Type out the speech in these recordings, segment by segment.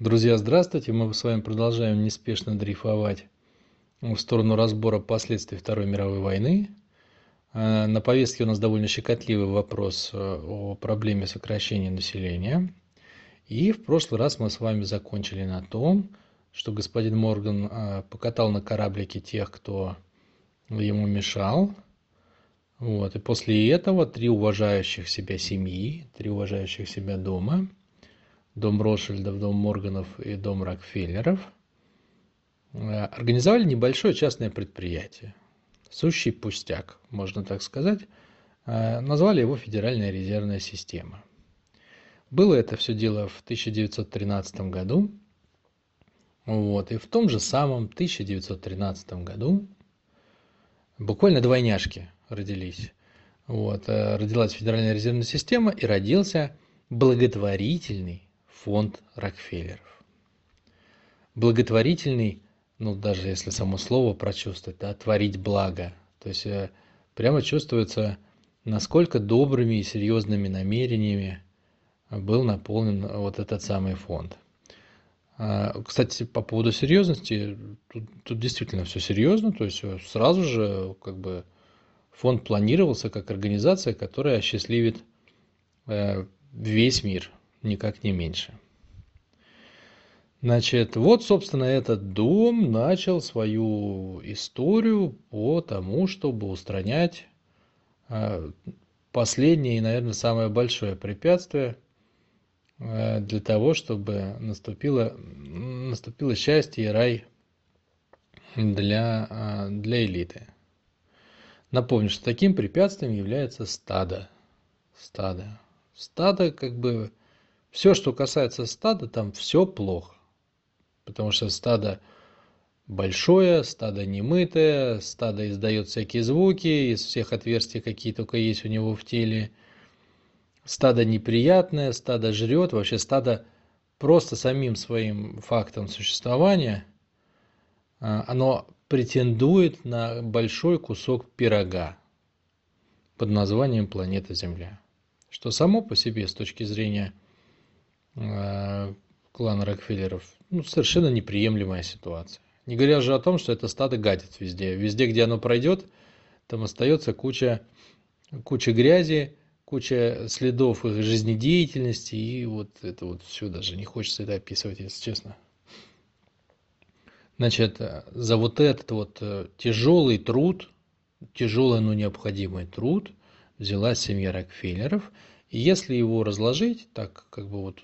Друзья, здравствуйте! Мы с вами продолжаем неспешно дрейфовать в сторону разбора последствий Второй мировой войны. Э, на повестке у нас довольно щекотливый вопрос э, о проблеме сокращения населения. И в прошлый раз мы с вами закончили на том, что господин Морган э, покатал на кораблике тех, кто ему мешал. Вот. И после этого три уважающих себя семьи, три уважающих себя дома – дом Ротшильдов, дом Морганов и дом Рокфеллеров, э, организовали небольшое частное предприятие. Сущий пустяк, можно так сказать. Э, назвали его Федеральная резервная система. Было это все дело в 1913 году. Вот. И в том же самом 1913 году буквально двойняшки родились. Вот. Э, родилась Федеральная резервная система и родился благотворительный фонд Рокфеллеров. Благотворительный, ну даже если само слово прочувствовать, да, творить благо. То есть э, прямо чувствуется, насколько добрыми и серьезными намерениями был наполнен вот этот самый фонд. А, кстати, по поводу серьезности, тут, тут действительно все серьезно, то есть э, сразу же как бы фонд планировался как организация, которая осчастливит э, весь мир, никак не меньше. Значит, вот, собственно, этот дом начал свою историю по тому, чтобы устранять э, последнее и, наверное, самое большое препятствие э, для того, чтобы наступило, наступило счастье и рай для, э, для элиты. Напомню, что таким препятствием является стадо. Стадо. Стадо как бы все, что касается стада, там все плохо. Потому что стадо большое, стадо немытое, стадо издает всякие звуки из всех отверстий, какие только есть у него в теле. Стадо неприятное, стадо жрет, вообще стадо просто самим своим фактом существования, а, оно претендует на большой кусок пирога под названием планета Земля. Что само по себе с точки зрения клана Рокфеллеров ну, совершенно неприемлемая ситуация. Не говоря же о том, что это стадо гадит везде. Везде, где оно пройдет, там остается куча, куча грязи, куча следов их жизнедеятельности, и вот это вот все даже не хочется это описывать, если честно. Значит, за вот этот вот э, тяжелый труд, тяжелый, но необходимый труд взялась семья Рокфеллеров, и если его разложить, так как бы вот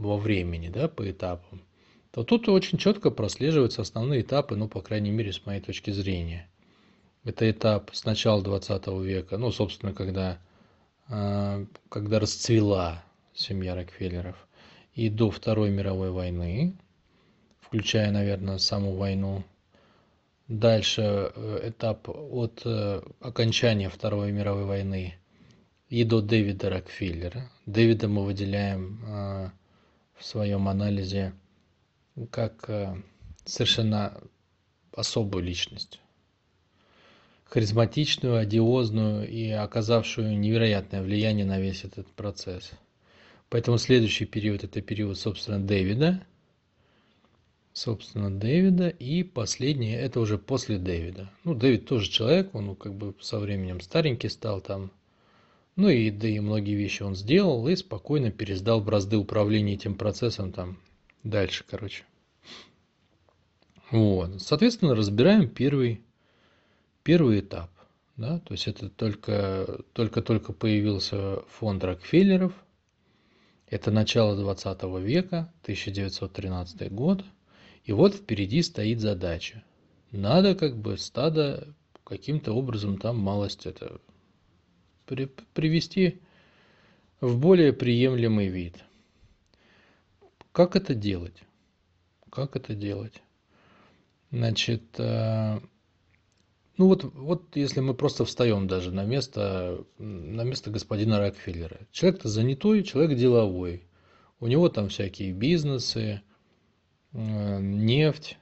во времени, да, по этапам, то тут очень четко прослеживаются основные этапы, ну, по крайней мере, с моей точки зрения. Это этап с начала 20 века, ну, собственно, когда, а, когда расцвела семья Рокфеллеров, и до Второй мировой войны, включая, наверное, саму войну. Дальше э, этап от э, окончания Второй мировой войны и до Дэвида Рокфеллера. Дэвида мы выделяем в своем анализе как э, совершенно особую личность. Харизматичную, одиозную и оказавшую невероятное влияние на весь этот процесс. Поэтому следующий период – это период, собственно, Дэвида. Собственно, Дэвида. И последний – это уже после Дэвида. Ну, Дэвид тоже человек, он как бы со временем старенький стал там, ну и да и многие вещи он сделал и спокойно пересдал бразды управления этим процессом там дальше, короче. Вот. Соответственно, разбираем первый, первый этап. Да? То есть это только, только-только появился фонд Рокфеллеров. Это начало 20 века, 1913 год. И вот впереди стоит задача. Надо как бы стадо каким-то образом там малость это привести в более приемлемый вид. Как это делать? Как это делать? Значит, э, ну вот, вот если мы просто встаем даже на место, на место господина Рокфеллера. Человек-то занятой, человек деловой. У него там всякие бизнесы, э, нефть,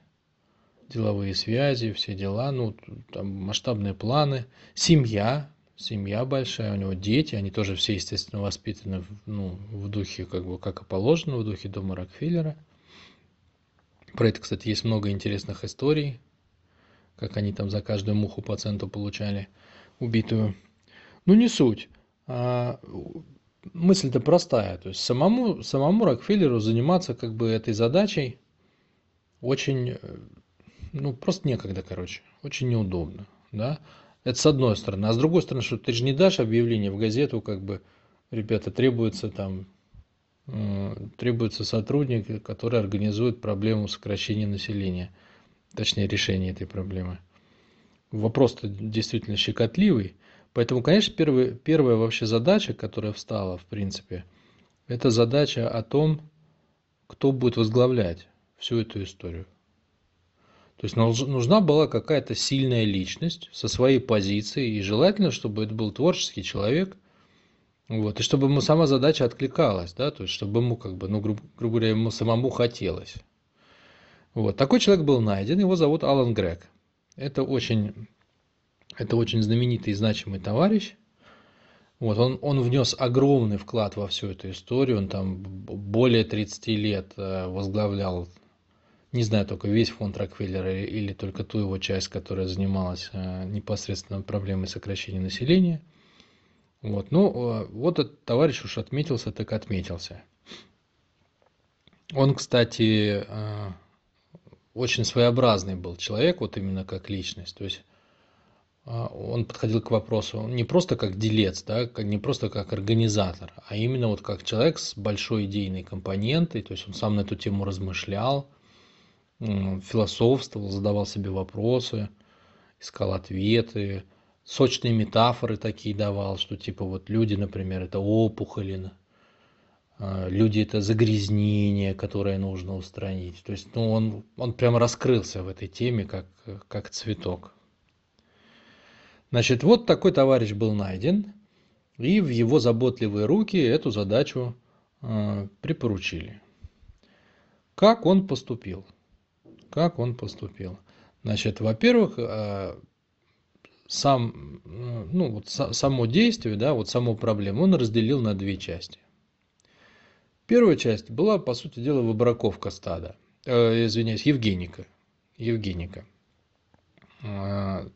деловые связи, все дела, ну, там масштабные планы, семья, семья большая, у него дети, они тоже все, естественно, воспитаны ну, в духе, как бы, как и положено, в духе дома Рокфеллера. Про это, кстати, есть много интересных историй, как они там за каждую муху по центу получали убитую. Ну, не суть. А, мысль-то простая. То есть самому, самому Рокфеллеру заниматься как бы этой задачей очень, ну, просто некогда, короче. Очень неудобно, да. Это с одной стороны. А с другой стороны, что ты же не дашь объявление в газету, как бы, ребята, требуется там требуется сотрудник, который организует проблему сокращения населения, точнее решение этой проблемы. Вопрос-то действительно щекотливый, поэтому, конечно, первый, первая вообще задача, которая встала, в принципе, это задача о том, кто будет возглавлять всю эту историю. То есть нужна была какая-то сильная личность со своей позицией, и желательно, чтобы это был творческий человек – вот, и чтобы ему сама задача откликалась, да, то есть чтобы ему как бы, ну, грубо, грубо говоря, ему самому хотелось. Вот, такой человек был найден, его зовут Алан Грег. Это очень, это очень знаменитый и значимый товарищ. Вот, он, он внес огромный вклад во всю эту историю, он там более 30 лет э, возглавлял, не знаю только весь фонд Рокфеллера или только ту его часть, которая занималась э, непосредственно проблемой сокращения населения – вот, ну, э, вот этот товарищ уж отметился, так отметился. Он, кстати, э, очень своеобразный был человек, вот именно как личность. То есть он подходил к вопросу не просто как делец, да, не просто как организатор, а именно вот как человек с большой идейной компонентой. То есть он сам на эту тему размышлял, философствовал, задавал себе вопросы, искал ответы, сочные метафоры такие давал, что типа вот люди, например, это опухоли, а, люди это загрязнение, которое нужно устранить. То есть ну, он, он прямо раскрылся в этой теме, как, как цветок. Значит, вот такой товарищ был найден, и в его заботливые руки эту задачу э, припоручили. Как он поступил? Как он поступил? Значит, во-первых, э, сам, ну, вот само действие, да, вот саму проблему он разделил на две части. Первая часть была, по сути дела, выбраковка стада, э, извиняюсь, Евгеника. Евгеника. А,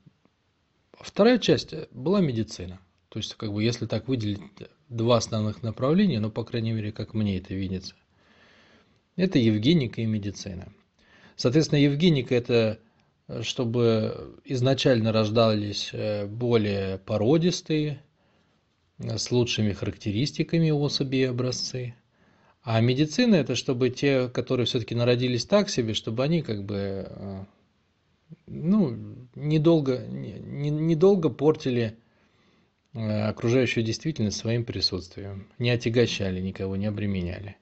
вторая часть была медицина. То есть, как бы, если так выделить два основных направления, ну, по крайней мере, как мне это видится, это Евгеника и медицина. Соответственно, Евгеника – это чтобы изначально рождались э, более породистые, э, с лучшими характеристиками особи и образцы. А медицина это чтобы те, которые все-таки народились так себе, чтобы они как бы э, ну, недолго, не, недолго портили окружающую действительность своим присутствием, не отягощали никого, не обременяли.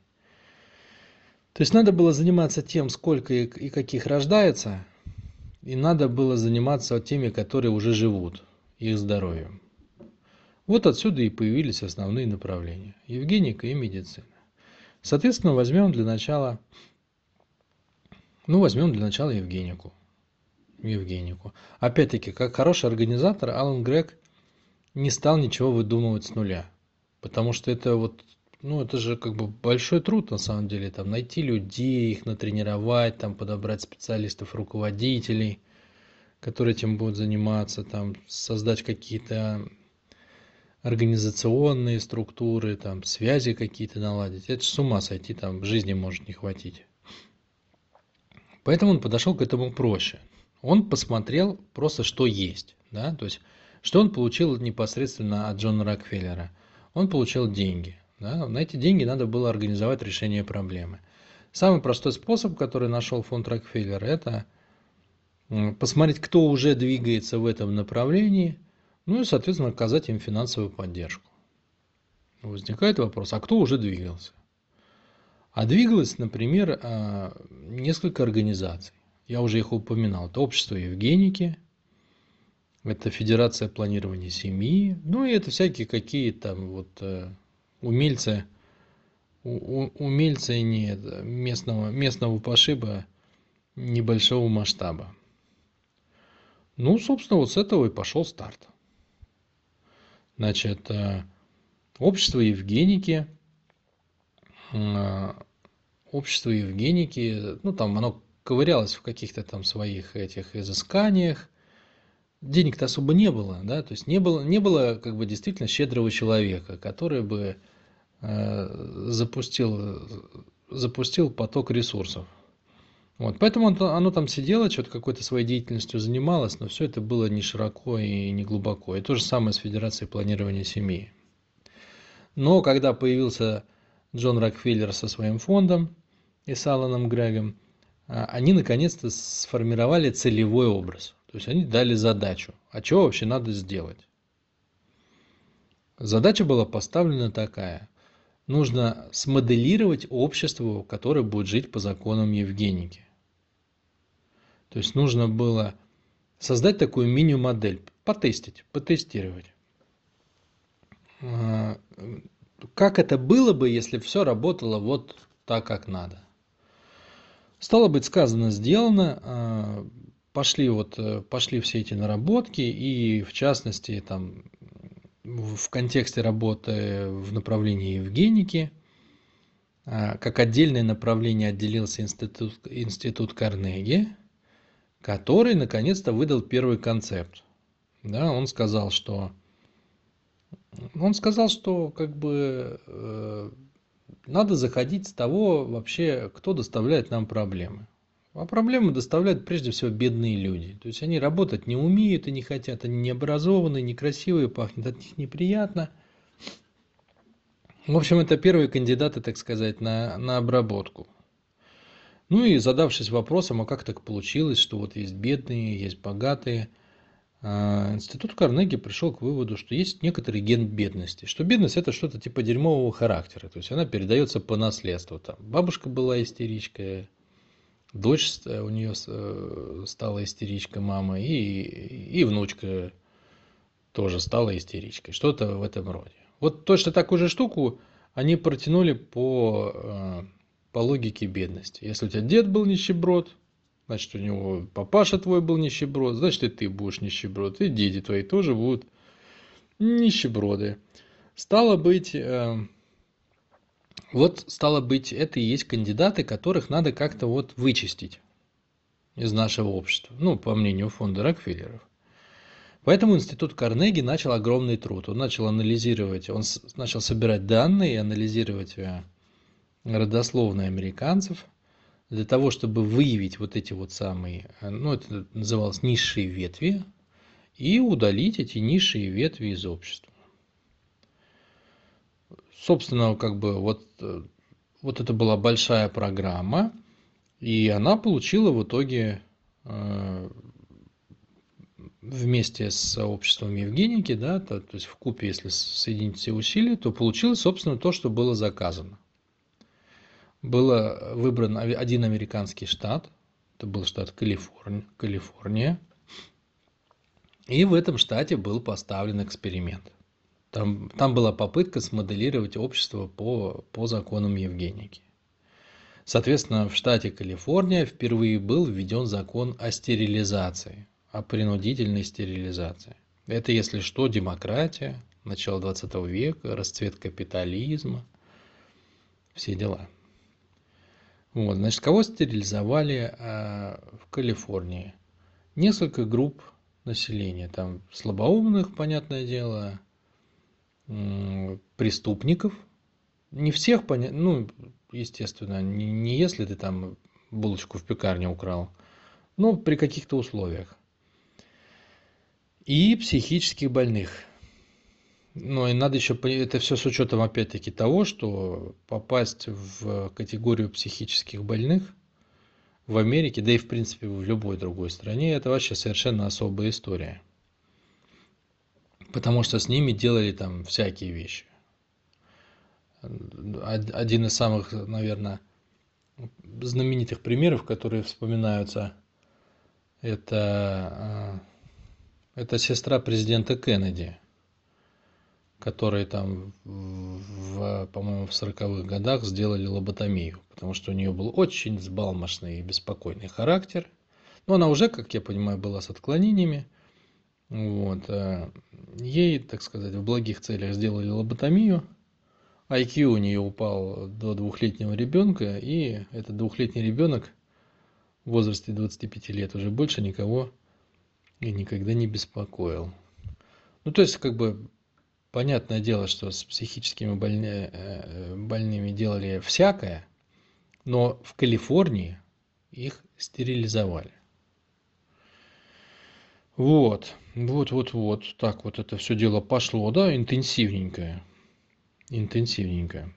То есть надо было заниматься тем, сколько и каких рождается, и надо было заниматься теми, которые уже живут, их здоровьем. Вот отсюда и появились основные направления – Евгеника и медицина. Соответственно, возьмем для начала, ну, возьмем для начала Евгенику. Евгенику. Опять-таки, как хороший организатор, Алан Грег не стал ничего выдумывать с нуля. Потому что это вот ну, это же как бы большой труд на самом деле, там найти людей, их натренировать, там подобрать специалистов, руководителей, которые этим будут заниматься, там создать какие-то организационные структуры, там связи какие-то наладить. Это с ума сойти, там жизни может не хватить. Поэтому он подошел к этому проще. Он посмотрел просто, что есть. Да? То есть, что он получил непосредственно от Джона Рокфеллера. Он получил деньги. Да? На эти деньги надо было организовать решение проблемы. Самый простой способ, который нашел фонд Рокфеллер, это посмотреть, кто уже двигается в этом направлении, ну и, соответственно, оказать им финансовую поддержку. Возникает вопрос, а кто уже двигался? А двигалось, например, а, несколько организаций. Я уже их упоминал. Это общество Евгеники, это Федерация планирования семьи, ну и это всякие какие там вот умельцы, умельцы нет, местного, местного пошиба небольшого масштаба. Ну, собственно, вот с этого и пошел старт. Значит, э, общество Евгеники, э, общество Евгеники, ну, там оно ковырялась в каких-то там своих этих изысканиях. Денег-то особо не было, да, то есть не было, не было как бы действительно щедрого человека, который бы запустил, запустил поток ресурсов. Вот, поэтому оно, там сидело, что-то какой-то своей деятельностью занималось, но все это было не широко и не глубоко. И то же самое с Федерацией планирования семьи. Но когда появился Джон Рокфеллер со своим фондом и с Аланом Грегом, а, они наконец-то сформировали целевой образ. То есть они дали задачу. А что вообще надо сделать? Задача была поставлена такая. Нужно смоделировать общество, которое будет жить по законам Евгеники. То есть нужно было создать такую мини-модель, потестить, потестировать. А, как это было бы, если все работало вот так, как надо? Стало быть, сказано, сделано, а, пошли вот, э, пошли все эти наработки, и в частности, там, в контексте работы в направлении Евгеники, а, как отдельное направление отделился институт, институт Карнеги, который наконец-то выдал первый концепт. Да, он сказал, что он сказал, что как бы э, надо заходить с того вообще, кто доставляет нам проблемы. А проблемы доставляют прежде всего бедные люди. То есть они работать не умеют и не хотят, они не образованные, некрасивые, пахнет от них неприятно. В общем, это первые кандидаты, так сказать, на, на обработку. Ну и задавшись вопросом, а как так получилось, что вот есть бедные, есть богатые – а, институт Карнеги пришел к выводу, что есть некоторый ген бедности, что бедность это что-то типа дерьмового характера, то есть она передается по наследству. Там бабушка была истеричка, дочь у нее э, стала истеричка мама, и, и внучка тоже стала истеричкой, что-то в этом роде. Вот точно такую же штуку они протянули по, э, по логике бедности. Если у тебя дед был нищеброд, Значит, у него папаша твой был нищеброд, значит, и ты будешь нищеброд, и дети твои тоже будут нищеброды. Стало быть, э, вот стало быть, это и есть кандидаты, которых надо как-то вот вычистить из нашего общества, ну, по мнению фонда Рокфеллеров. Поэтому институт Карнеги начал огромный труд. Он начал анализировать, он начал собирать данные и анализировать э, родословные американцев – для того, чтобы выявить вот эти вот самые, ну это называлось низшие ветви, и удалить эти низшие ветви из общества. Собственно, как бы вот, вот это была большая программа, и она получила в итоге э, вместе с обществом Евгеники, да, то, то есть в купе, если соединить все усилия, то получилось, собственно, то, что было заказано было выбран один американский штат, это был штат Калифорния, Калифорния, и в этом штате был поставлен эксперимент. Там, там была попытка смоделировать общество по, по законам Евгеники. Соответственно, в штате Калифорния впервые был введен закон о стерилизации, о принудительной стерилизации. Это, если что, демократия, начало 20 века, расцвет капитализма, все дела. Вот, значит, кого стерилизовали э, в Калифорнии? Несколько групп населения. Там слабоумных, понятное дело, преступников. Не всех, ну, естественно, не, не если ты там булочку в пекарне украл, но при каких-то условиях. И психических больных – ну и надо еще, это все с учетом опять-таки того, что попасть в категорию психических больных в Америке, да и в принципе в любой другой стране, это вообще совершенно особая история. Потому что с ними делали там всякие вещи. Один из самых, наверное, знаменитых примеров, которые вспоминаются, это, а, это сестра президента Кеннеди – которые там, в, по-моему, в 40-х годах сделали лоботомию, потому что у нее был очень взбалмошный и беспокойный характер. Но она уже, как я понимаю, была с отклонениями. Вот. Э, ей, так сказать, в благих целях сделали лоботомию. IQ у нее упал до двухлетнего ребенка, и этот двухлетний ребенок в возрасте 25 лет уже больше никого и никогда не беспокоил. Ну, то есть, как бы, понятное дело, что с психическими больни, э, больными делали всякое, но в Калифорнии их стерилизовали. Вот, вот, вот, вот, так вот это все дело пошло, да, интенсивненькое, интенсивненькое.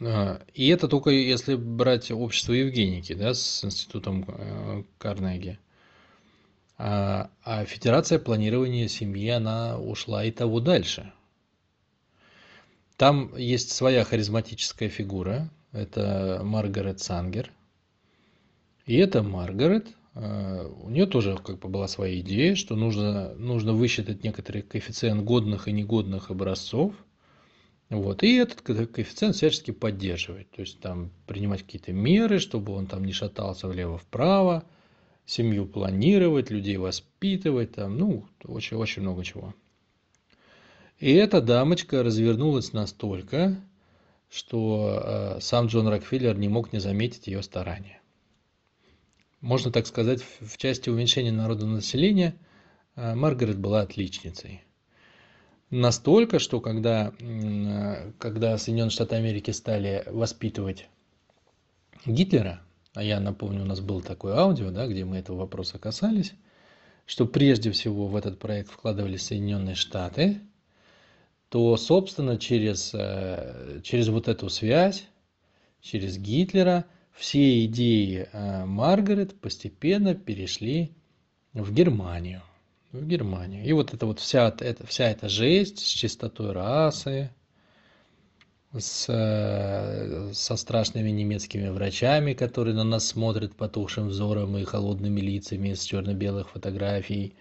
А, и это только если брать общество Евгеники, да, с институтом э, Карнеги. А, а Федерация планирования семьи, она ушла и того дальше. Там есть своя харизматическая фигура, это Маргарет Сангер. И эта Маргарет, у нее тоже как бы была своя идея, что нужно, нужно высчитать некоторый коэффициент годных и негодных образцов – вот. И этот коэффициент всячески поддерживать. То есть там принимать какие-то меры, чтобы он там не шатался влево-вправо, семью планировать, людей воспитывать, там, ну, очень-очень много чего. И эта дамочка развернулась настолько, что э, сам Джон Рокфеллер не мог не заметить ее старания. Можно так сказать, в части уменьшения народного населения э, Маргарет была отличницей. Настолько, что когда, когда Соединенные Штаты Америки стали воспитывать Гитлера, а я напомню, у нас было такое аудио, да, где мы этого вопроса касались, что прежде всего в этот проект вкладывались Соединенные Штаты, то, собственно, через, э, через вот эту связь, через Гитлера, все идеи э, Маргарет постепенно перешли в Германию в Германию. И вот это вот вся, эта, вся эта жесть с чистотой расы, с, со страшными немецкими врачами, которые на нас смотрят потухшим взором и холодными лицами с черно-белых фотографий,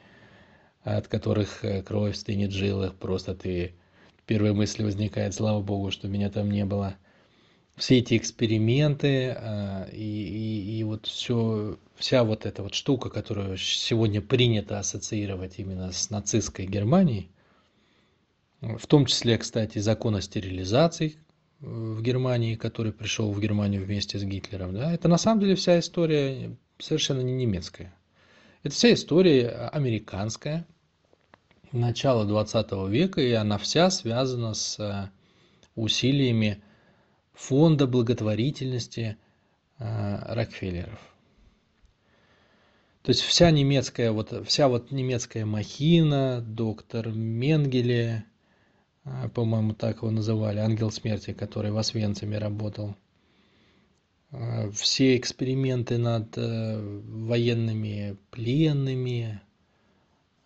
от которых э, кровь стынет в жилах, просто ты первая мысль возникает, слава богу, что меня там не было – все эти эксперименты а, и, и, и вот все, вся вот эта вот штука, которую сегодня принято ассоциировать именно с нацистской Германией, в том числе, кстати, закон о стерилизации в Германии, который пришел в Германию вместе с Гитлером, да, это на самом деле вся история совершенно не немецкая. Это вся история американская, начала 20 века, и она вся связана с а, усилиями фонда благотворительности э, Рокфеллеров. То есть вся немецкая, вот, вся вот немецкая махина, доктор Менгеле, э, по-моему, так его называли, ангел смерти, который в Освенциме работал, э, все эксперименты над военными пленными,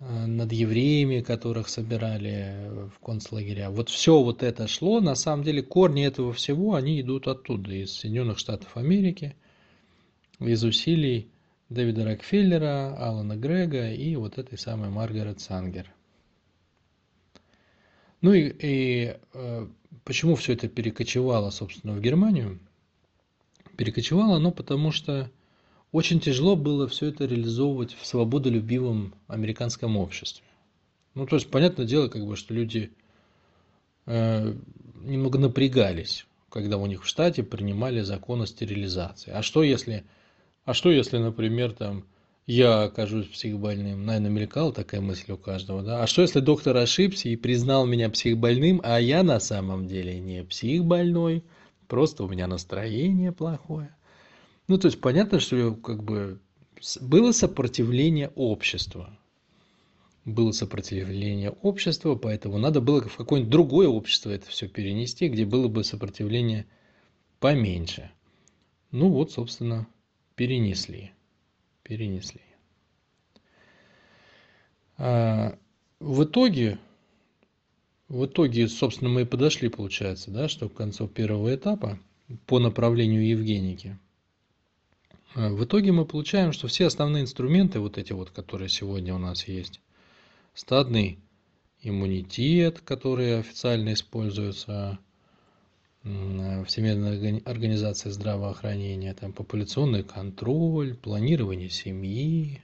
над евреями, которых собирали в концлагеря. Вот все вот это шло, на самом деле корни этого всего, они идут оттуда, из Соединенных Штатов Америки, из усилий Дэвида Рокфеллера, Алана Грега и вот этой самой Маргарет Сангер. Ну и, и э, почему все это перекочевало, собственно, в Германию? Перекочевало оно потому, что очень тяжело было все это реализовывать в свободолюбивом американском обществе. Ну, то есть, понятное дело, как бы, что люди э, немного напрягались, когда у них в штате принимали закон о стерилизации. А что если, а что если, например, там, я окажусь психбольным? Наверное, мелькала такая мысль у каждого, да? А что если доктор ошибся и признал меня психбольным, а я на самом деле не психбольной, просто у меня настроение плохое? Ну, то есть понятно, что как бы было сопротивление общества. Было сопротивление общества, поэтому надо было в какое-нибудь другое общество это все перенести, где было бы сопротивление поменьше. Ну вот, собственно, перенесли. Перенесли. А в итоге, в итоге, собственно, мы и подошли, получается, да, что к концу первого этапа по направлению Евгеники – в итоге мы получаем, что все основные инструменты, вот эти вот, которые сегодня у нас есть, стадный иммунитет, который официально используется Всемирной организацией здравоохранения, там популяционный контроль, планирование семьи,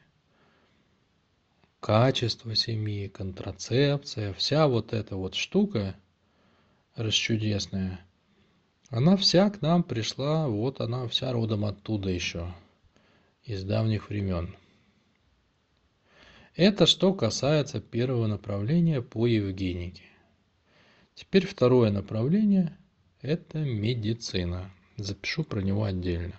качество семьи, контрацепция, вся вот эта вот штука расчудесная – она вся к нам пришла, вот она вся родом оттуда еще. из давних времен. Это что касается первого направления по Евгенике. Теперь второе направление – это медицина. Запишу про него отдельно.